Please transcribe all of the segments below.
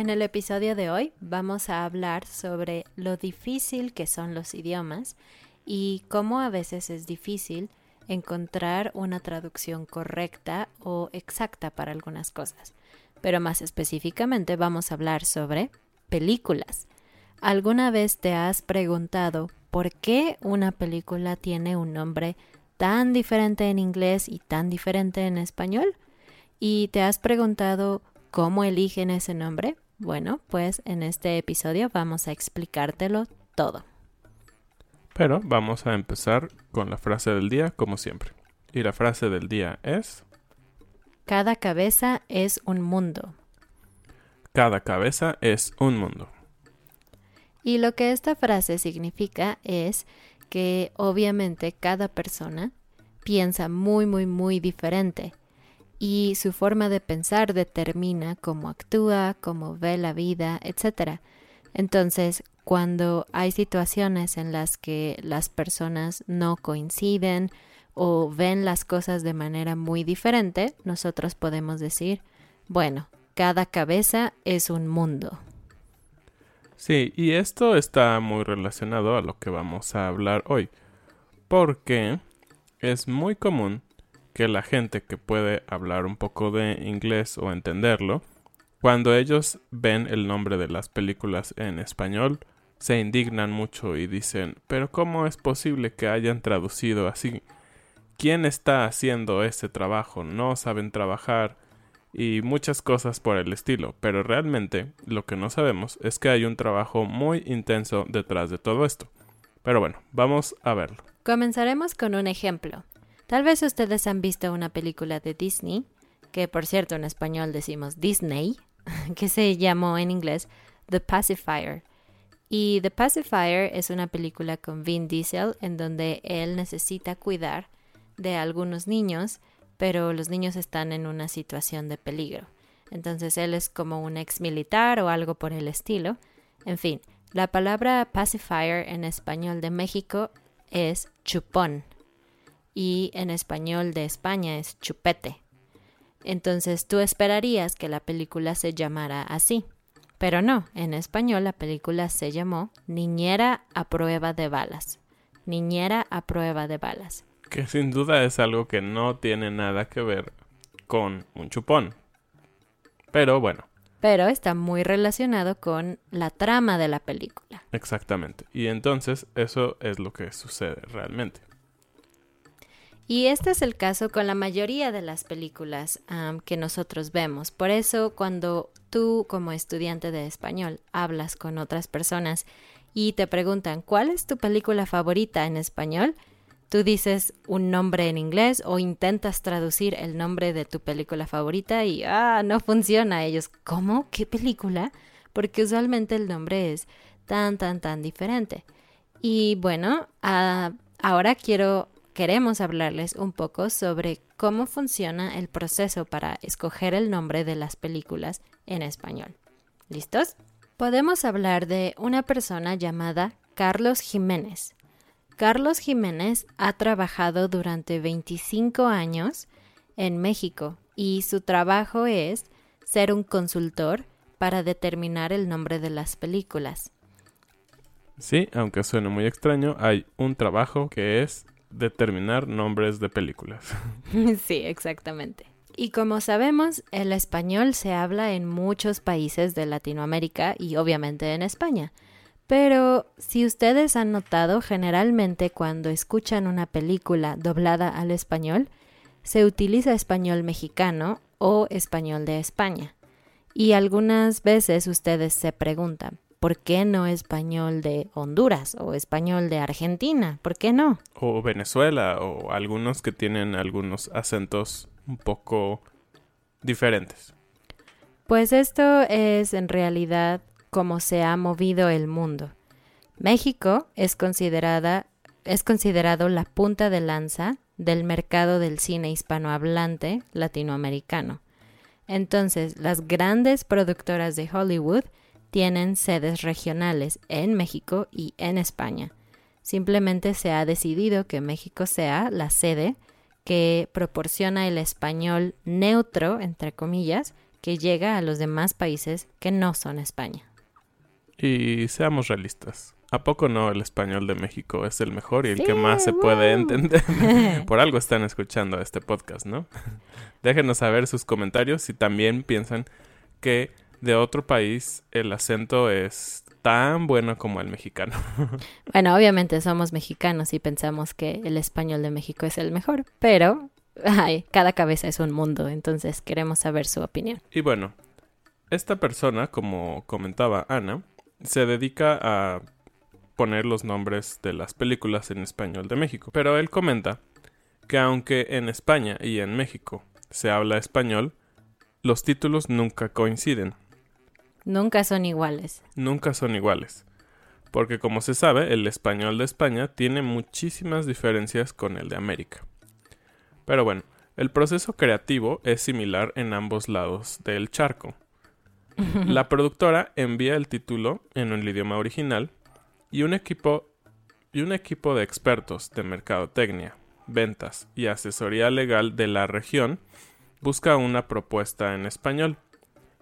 En el episodio de hoy vamos a hablar sobre lo difícil que son los idiomas y cómo a veces es difícil encontrar una traducción correcta o exacta para algunas cosas. Pero más específicamente vamos a hablar sobre películas. ¿Alguna vez te has preguntado por qué una película tiene un nombre tan diferente en inglés y tan diferente en español? ¿Y te has preguntado cómo eligen ese nombre? Bueno, pues en este episodio vamos a explicártelo todo. Pero vamos a empezar con la frase del día como siempre. Y la frase del día es... Cada cabeza es un mundo. Cada cabeza es un mundo. Y lo que esta frase significa es que obviamente cada persona piensa muy, muy, muy diferente y su forma de pensar determina cómo actúa, cómo ve la vida, etc. Entonces, cuando hay situaciones en las que las personas no coinciden o ven las cosas de manera muy diferente, nosotros podemos decir, bueno, cada cabeza es un mundo. Sí, y esto está muy relacionado a lo que vamos a hablar hoy, porque es muy común que la gente que puede hablar un poco de inglés o entenderlo, cuando ellos ven el nombre de las películas en español, se indignan mucho y dicen, pero ¿cómo es posible que hayan traducido así? ¿Quién está haciendo ese trabajo? No saben trabajar y muchas cosas por el estilo, pero realmente lo que no sabemos es que hay un trabajo muy intenso detrás de todo esto. Pero bueno, vamos a verlo. Comenzaremos con un ejemplo. Tal vez ustedes han visto una película de Disney, que por cierto en español decimos Disney, que se llamó en inglés The Pacifier. Y The Pacifier es una película con Vin Diesel en donde él necesita cuidar de algunos niños, pero los niños están en una situación de peligro. Entonces él es como un ex militar o algo por el estilo. En fin, la palabra pacifier en español de México es chupón y en español de España es chupete. Entonces tú esperarías que la película se llamara así. Pero no, en español la película se llamó Niñera a prueba de balas. Niñera a prueba de balas. Que sin duda es algo que no tiene nada que ver con un chupón. Pero bueno. Pero está muy relacionado con la trama de la película. Exactamente. Y entonces eso es lo que sucede realmente. Y este es el caso con la mayoría de las películas que nosotros vemos. Por eso cuando tú como estudiante de español hablas con otras personas y te preguntan, ¿cuál es tu película favorita en español? Tú dices un nombre en inglés o intentas traducir el nombre de tu película favorita y, ah, no funciona. Ellos, ¿cómo? ¿Qué película? Porque usualmente el nombre es tan, tan, tan diferente. Y bueno, ah, ahora quiero, queremos hablarles un poco sobre cómo funciona el proceso para escoger el nombre de las películas en español. ¿Listos? Podemos hablar de una persona llamada Carlos Jiménez. Carlos Jiménez ha trabajado durante 25 años en México y su trabajo es ser un consultor para determinar el nombre de las películas. Sí, aunque suene muy extraño, hay un trabajo que es determinar nombres de películas. sí, exactamente. Y como sabemos, el español se habla en muchos países de Latinoamérica y obviamente en España. Pero si ustedes han notado, generalmente cuando escuchan una película doblada al español, se utiliza español mexicano o español de España. Y algunas veces ustedes se preguntan, ¿por qué no español de Honduras o español de Argentina? ¿Por qué no? O Venezuela o algunos que tienen algunos acentos un poco diferentes. Pues esto es en realidad como se ha movido el mundo. México es considerada es considerado la punta de lanza del mercado del cine hispanohablante latinoamericano. Entonces, las grandes productoras de Hollywood tienen sedes regionales en México y en España. Simplemente se ha decidido que México sea la sede que proporciona el español neutro, entre comillas, que llega a los demás países que no son España. Y seamos realistas. ¿A poco no el español de México es el mejor y el que más se puede entender? Por algo están escuchando este podcast, ¿no? Déjenos saber sus comentarios si también piensan que de otro país el acento es tan bueno como el mexicano. bueno, obviamente somos mexicanos y pensamos que el español de México es el mejor, pero ay, cada cabeza es un mundo, entonces queremos saber su opinión. Y bueno, esta persona, como comentaba Ana, se dedica a poner los nombres de las películas en español de México, pero él comenta que aunque en España y en México se habla español, los títulos nunca coinciden. Nunca son iguales. Nunca son iguales. Porque como se sabe, el español de España tiene muchísimas diferencias con el de América. Pero bueno, el proceso creativo es similar en ambos lados del charco. La productora envía el título en el idioma original y un equipo y un equipo de expertos de mercadotecnia, ventas y asesoría legal de la región busca una propuesta en español.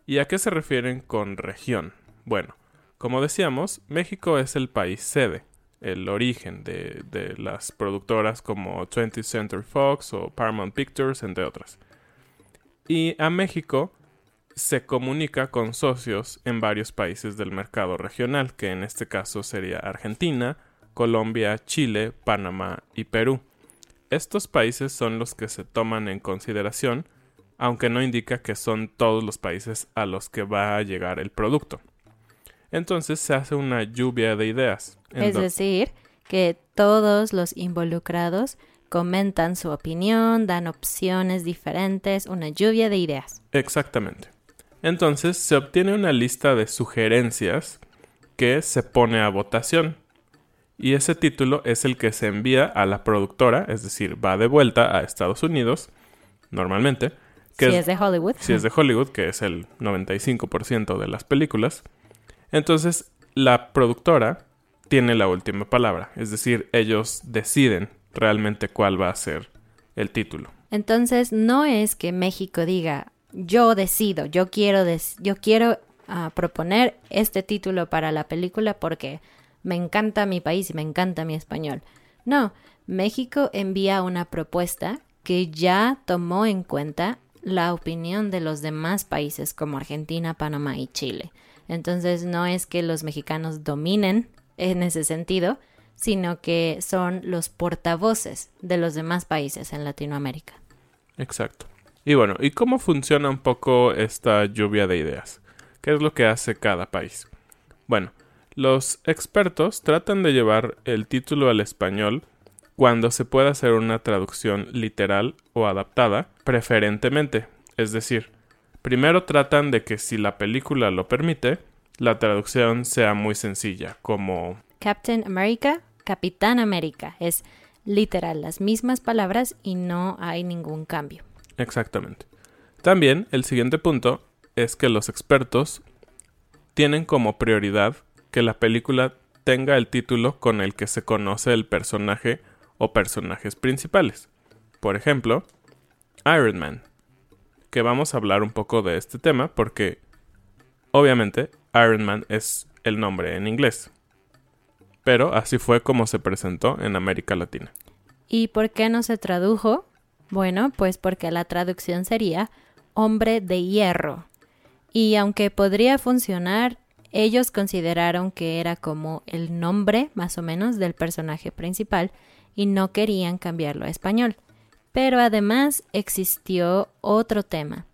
¿Y a qué se refieren con región? Bueno, como decíamos, México es el país sede, el origen de, de las productoras como 20th Century Fox o Paramount Pictures, entre otras. Y a México se comunica con socios en varios países del mercado regional, que en este caso sería Argentina, Colombia, Chile, Panamá y Perú. Estos países son los que se toman en consideración aunque no indica que son todos los países a los que va a llegar el producto. Entonces se hace una lluvia de ideas. Es decir, que todos los involucrados comentan su opinión, dan opciones diferentes, una lluvia de ideas. Exactamente. Entonces se obtiene una lista de sugerencias que se pone a votación. Y ese título es el que se envía a la productora, es decir, va de vuelta a Estados Unidos, normalmente, si es, de Hollywood. Si es de Hollywood, que es el 95% de las películas. Entonces, la productora tiene la última palabra. Es decir, ellos deciden realmente cuál va a ser el título. Entonces, no es que México diga, yo decido, yo quiero, yo quiero ah, proponer este título para la película porque me encanta mi país y me encanta mi español. No, México envía una propuesta que ya tomó en cuenta la opinión de los demás países como Argentina, Panamá y Chile. Entonces no es que los mexicanos dominen en ese sentido, sino que son los portavoces de los demás países en Latinoamérica. Exacto. Y bueno, ¿y cómo funciona un poco esta lluvia de ideas? ¿Qué es lo que hace cada país? Bueno, Los expertos tratan de llevar el título al español cuando se puede hacer una traducción literal o adaptada, preferentemente. Es decir, primero tratan de que si la película lo permite, la traducción sea muy sencilla, como Captain America, Capitán América. Es literal las mismas palabras y no hay ningún cambio. Exactamente. También el siguiente punto es que los expertos tienen como prioridad que la película tenga el título con el que se conoce el personaje o personajes principales. Por ejemplo, Iron Man, que vamos a hablar un poco de este tema porque obviamente Iron Man es el nombre en inglés. Pero así fue como se presentó en América Latina. ¿Y por qué no se tradujo? Bueno, pues porque la traducción sería hombre de hierro. Y aunque podría funcionar, ellos consideraron que era como el nombre más o menos del personaje principal y no querían cambiarlo a español. Pero además existió otro tema.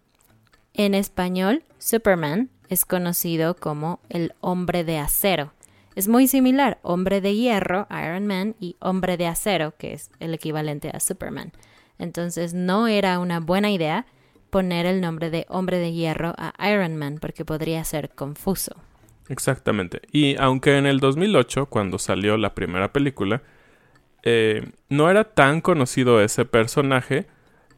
En español, Superman es conocido como el hombre de acero. Es muy similar, hombre de hierro, Iron Man, y hombre de acero, que es el equivalente a Superman. Entonces no era una buena idea poner el nombre de hombre de hierro a Iron Man porque podría ser confuso. Exactamente. Y aunque en el 2008, cuando salió la primera película, eh, no era tan conocido ese personaje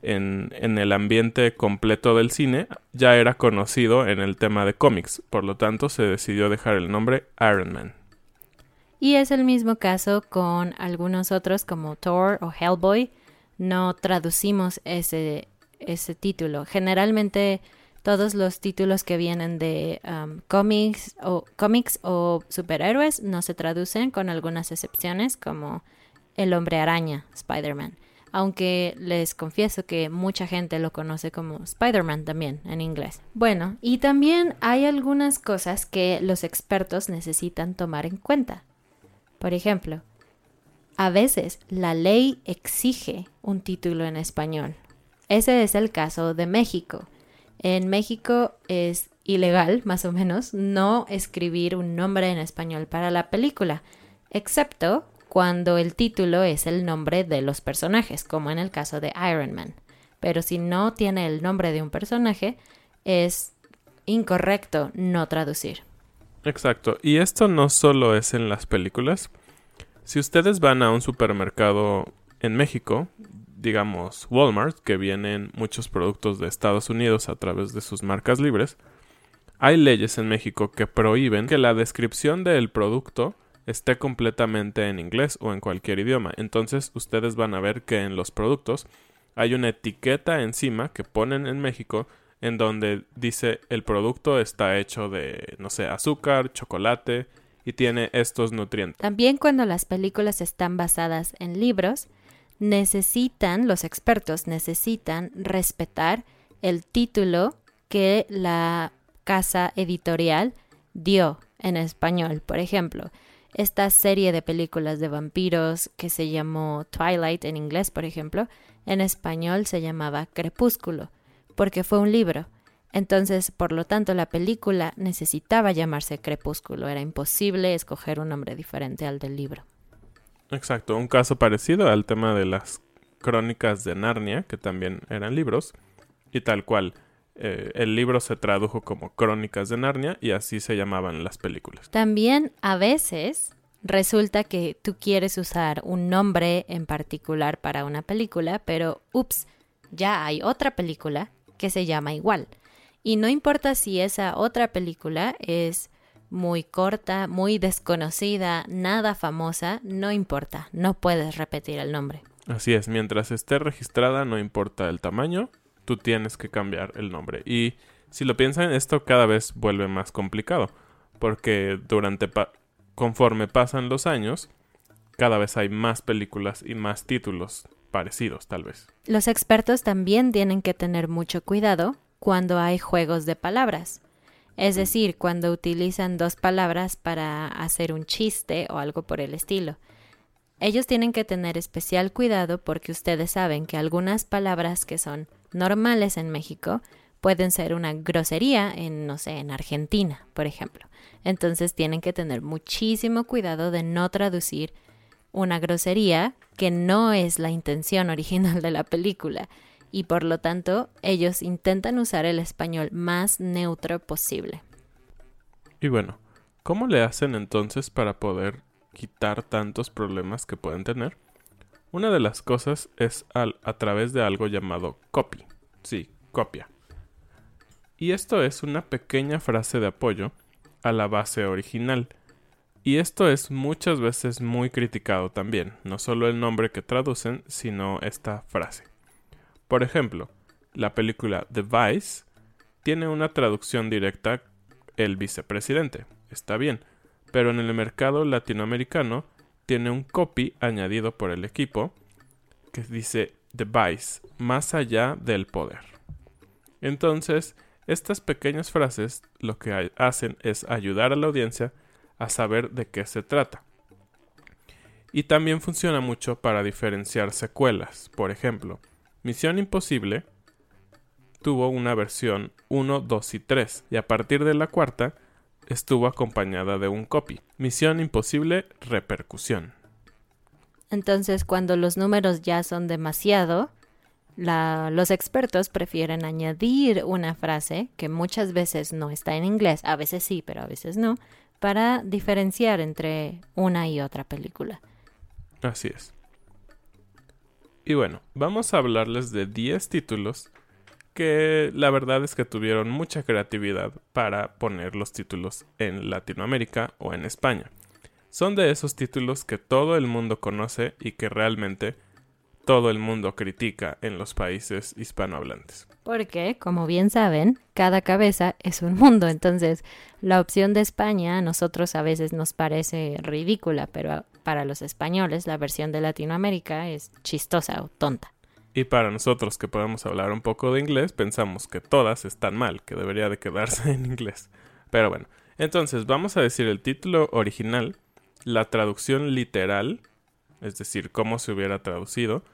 en, en, el ambiente completo del cine, ya era conocido en el tema de cómics, por lo tanto se decidió dejar el nombre Iron Man. Y es el mismo caso con algunos otros como Thor o Hellboy, no traducimos ese, ese título. Generalmente todos los títulos que vienen de um, cómics, o, cómics o superhéroes no se traducen con algunas excepciones como El hombre araña, Spider-Man. Aunque les confieso que mucha gente lo conoce como Spider-Man también en inglés. Bueno, y también hay algunas cosas que los expertos necesitan tomar en cuenta. Por ejemplo, a veces la ley exige un título en español. Ese es el caso de México. En México es ilegal, más o menos, no escribir un nombre en español para la película, excepto cuando el título es el nombre de los personajes, como en el caso de Iron Man. Pero si no tiene el nombre de un personaje, es incorrecto no traducir. Exacto. Y esto no solo es en las películas. Si ustedes van a un supermercado en México, digamos Walmart, que vienen muchos productos de Estados Unidos a través de sus marcas libres, hay leyes en México que prohíben que la descripción del producto esté completamente en inglés o en cualquier idioma. Entonces ustedes van a ver que en los productos hay una etiqueta encima que ponen en México en donde dice el producto está hecho de, no sé, azúcar, chocolate, y tiene estos nutrientes. También cuando las películas están basadas en libros, necesitan, los expertos necesitan respetar el título que la casa editorial dio en español. Por ejemplo, esta serie de películas de vampiros que se llamó Twilight en inglés, por ejemplo, en español se llamaba Crepúsculo, porque fue un libro. Entonces, por lo tanto, la película necesitaba llamarse Crepúsculo. Era imposible escoger un nombre diferente al del libro. Exacto, un caso parecido al tema de las crónicas de Narnia, que también eran libros, y tal cual. Eh, el libro se tradujo como Crónicas de Narnia y así se llamaban las películas. También a veces resulta que tú quieres usar un nombre en particular para una película, pero ups, ya hay otra película que se llama igual. Y no importa si esa otra película es muy corta, muy desconocida, nada famosa, no importa, no puedes repetir el nombre. Así es, mientras esté registrada, no importa el tamaño, tú tienes que cambiar el nombre. Y si lo piensan, esto cada vez vuelve más complicado, porque durante conforme pasan los años, cada vez hay más películas y más títulos parecidos, tal vez. Los expertos también tienen que tener mucho cuidado cuando hay juegos de palabras. Es decir, cuando utilizan dos palabras para hacer un chiste o algo por el estilo. Ellos tienen que tener especial cuidado porque ustedes saben que algunas palabras que son normales en México pueden ser una grosería en, no sé, en Argentina, por ejemplo. Entonces tienen que tener muchísimo cuidado de no traducir una grosería que no es la intención original de la película y por lo tanto ellos intentan usar el español más neutro posible. Y bueno, ¿cómo le hacen entonces para poder quitar tantos problemas que pueden tener? Una de las cosas es al, a través de algo llamado copy. Sí, copia. Y esto es una pequeña frase de apoyo a la base original. Y esto es muchas veces muy criticado también, no solo el nombre que traducen, sino esta frase. Por ejemplo, la película The Vice tiene una traducción directa el vicepresidente, está bien, pero en el mercado latinoamericano tiene un copy añadido por el equipo que dice The Vice, más allá del poder. Entonces, estas pequeñas frases lo que hacen es ayudar a la audiencia a saber de qué se trata. Y también funciona mucho para diferenciar secuelas. Por ejemplo, Misión Imposible tuvo una versión 1, 2 y 3, y a partir de la cuarta estuvo acompañada de un copy. Misión Imposible Repercusión. Entonces, cuando los números ya son demasiado, los expertos prefieren añadir una frase que muchas veces no está en inglés, a veces sí, pero a veces no, para diferenciar entre una y otra película. Así es. Y bueno, vamos a hablarles de 10 títulos que la verdad es que tuvieron mucha creatividad para poner los títulos en Latinoamérica o en España. Son de esos títulos que todo el mundo conoce y que realmente todo el mundo critica en los países hispanohablantes. Porque, como bien saben, cada cabeza es un mundo, entonces la opción de España a nosotros a veces nos parece ridícula, pero para los españoles la versión de Latinoamérica es chistosa o tonta. Y para nosotros que podemos hablar un poco de inglés, pensamos que todas están mal, que debería de quedarse en inglés. Pero bueno, entonces vamos a decir el título original, la traducción literal, es decir, cómo se hubiera traducido,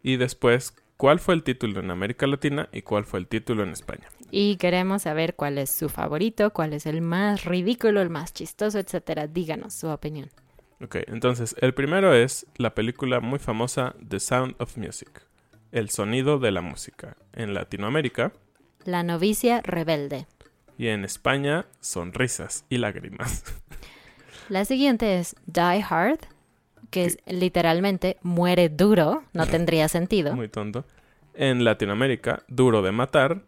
y después cuál fue el título en América Latina y cuál fue el título en España. Y queremos saber cuál es su favorito, cuál es el más ridículo, el más chistoso, etcétera. Díganos su opinión. Ok, entonces el primero es la película muy famosa The Sound of Music. El sonido de la música. En Latinoamérica. La novicia rebelde. Y en España, sonrisas y lágrimas. La siguiente es Die Hard, que es literalmente muere duro, no tendría sentido. Muy tonto. En Latinoamérica, duro de matar.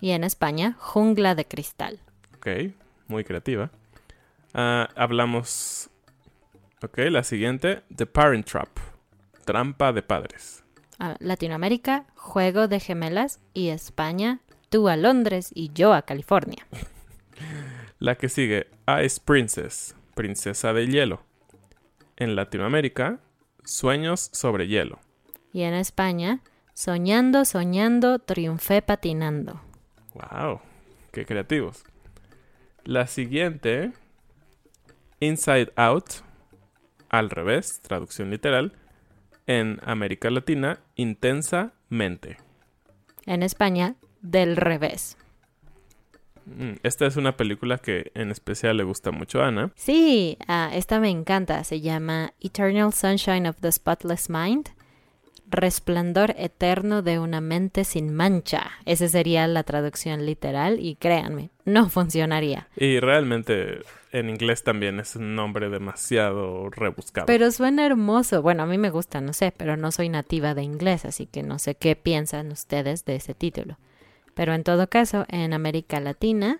Y en España, jungla de cristal. Ok, muy creativa. Ah, hablamos. Ok, la siguiente, The Parent Trap, trampa de padres. Latinoamérica, Juego de Gemelas y España, tú a Londres y yo a California. La que sigue, Ice Princess, Princesa de Hielo. En Latinoamérica, Sueños sobre Hielo. Y en España, Soñando, soñando, triunfé patinando. ¡Wow! ¡Qué creativos! La siguiente, Inside Out, al revés, traducción literal, en América Latina, intensamente. En España, del revés. Mm, esta es una película que en especial le gusta mucho a Ana. Sí, ah, esta me encanta. Se llama Eternal Sunshine of the Spotless Mind. Resplandor eterno de una mente sin mancha. Esa sería la traducción literal y créanme, no funcionaría. Y realmente en inglés también es un nombre demasiado rebuscado. Pero suena hermoso. Bueno, a mí me gusta, no sé, pero no soy nativa de inglés, así que no sé qué piensan ustedes de ese título. Pero en todo caso, en América Latina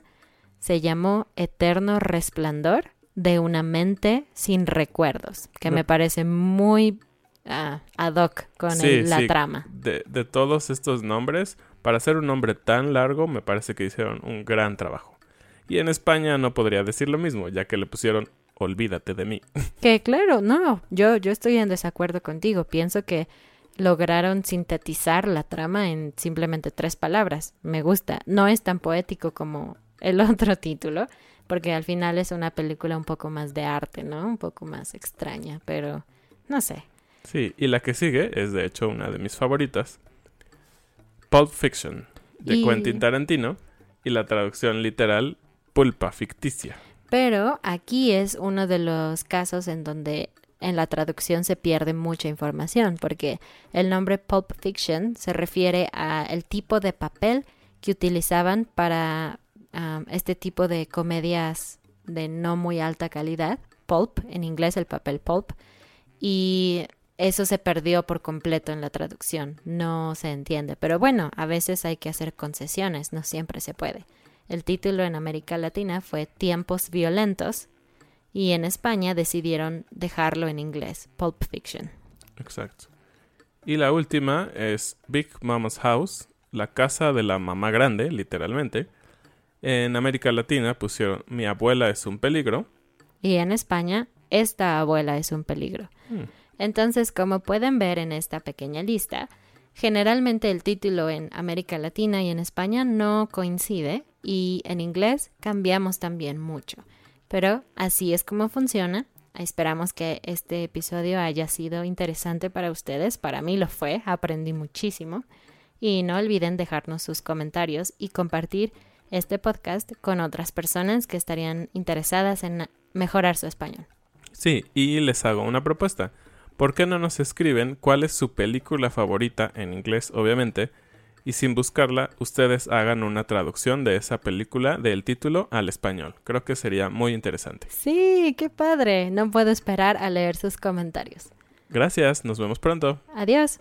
se llamó Eterno Resplandor de una mente sin recuerdos, que me parece muy Ah, ad hoc con la trama. De, de, todos estos nombres, para ser un nombre tan largo, me parece que hicieron un gran trabajo. Y en España no podría decir lo mismo, ya que le pusieron Olvídate de mí. Que claro, no, yo, yo estoy en desacuerdo contigo. Pienso que lograron sintetizar la trama en simplemente tres palabras. Me gusta. No es tan poético como el otro título, porque al final es una película un poco más de arte, ¿no? Un poco más extraña, pero no sé. Sí, y la que sigue es de hecho una de mis favoritas. Pulp Fiction, de Y- Quentin Tarantino y la traducción literal pulpa ficticia. Pero aquí es uno de los casos en donde en la traducción se pierde mucha información, porque el nombre Pulp Fiction se refiere a el tipo de papel que utilizaban para um, este tipo de comedias de no muy alta calidad, pulp, en inglés el papel pulp, y eso se perdió por completo en la traducción, no se entiende, pero bueno, a veces hay que hacer concesiones, no siempre se puede. El título en América Latina fue Tiempos Violentos y en España decidieron dejarlo en inglés, Pulp Fiction. Exacto. Y la última es Big Mama's House, la casa de la mamá grande, literalmente. En América Latina pusieron Mi abuela es un peligro. Y en España, Esta abuela es un peligro. Hmm. Entonces, como pueden ver en esta pequeña lista, generalmente el título en América Latina y en España no coincide y en inglés cambiamos también mucho. Pero así es como funciona. Esperamos que este episodio haya sido interesante para ustedes. Para mí lo fue, aprendí muchísimo. Y no olviden dejarnos sus comentarios y compartir este podcast con otras personas que estarían interesadas en mejorar su español. Sí, y les hago una propuesta. ¿Por qué no nos escriben cuál es su película favorita, en inglés obviamente, y sin buscarla, ustedes hagan una traducción de esa película del título al español? Creo que sería muy interesante. Sí, qué padre. No puedo esperar a leer sus comentarios. Gracias, nos vemos pronto. Adiós.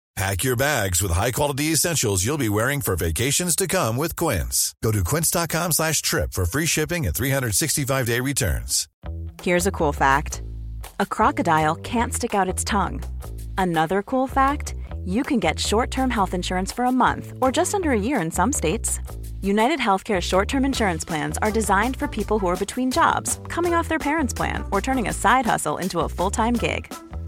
Pack your bags with high-quality essentials you'll be wearing for vacations to come with Quince. Go to quince.com slash trip for free shipping and 365-day returns. Here's a cool fact a crocodile can't stick out its tongue. Another cool fact you can get short term health insurance for a month or just under a year in some states. United Healthcare short term insurance plans are designed for people who are between jobs, coming off their parents' plan, or turning a side hustle into a full time gig.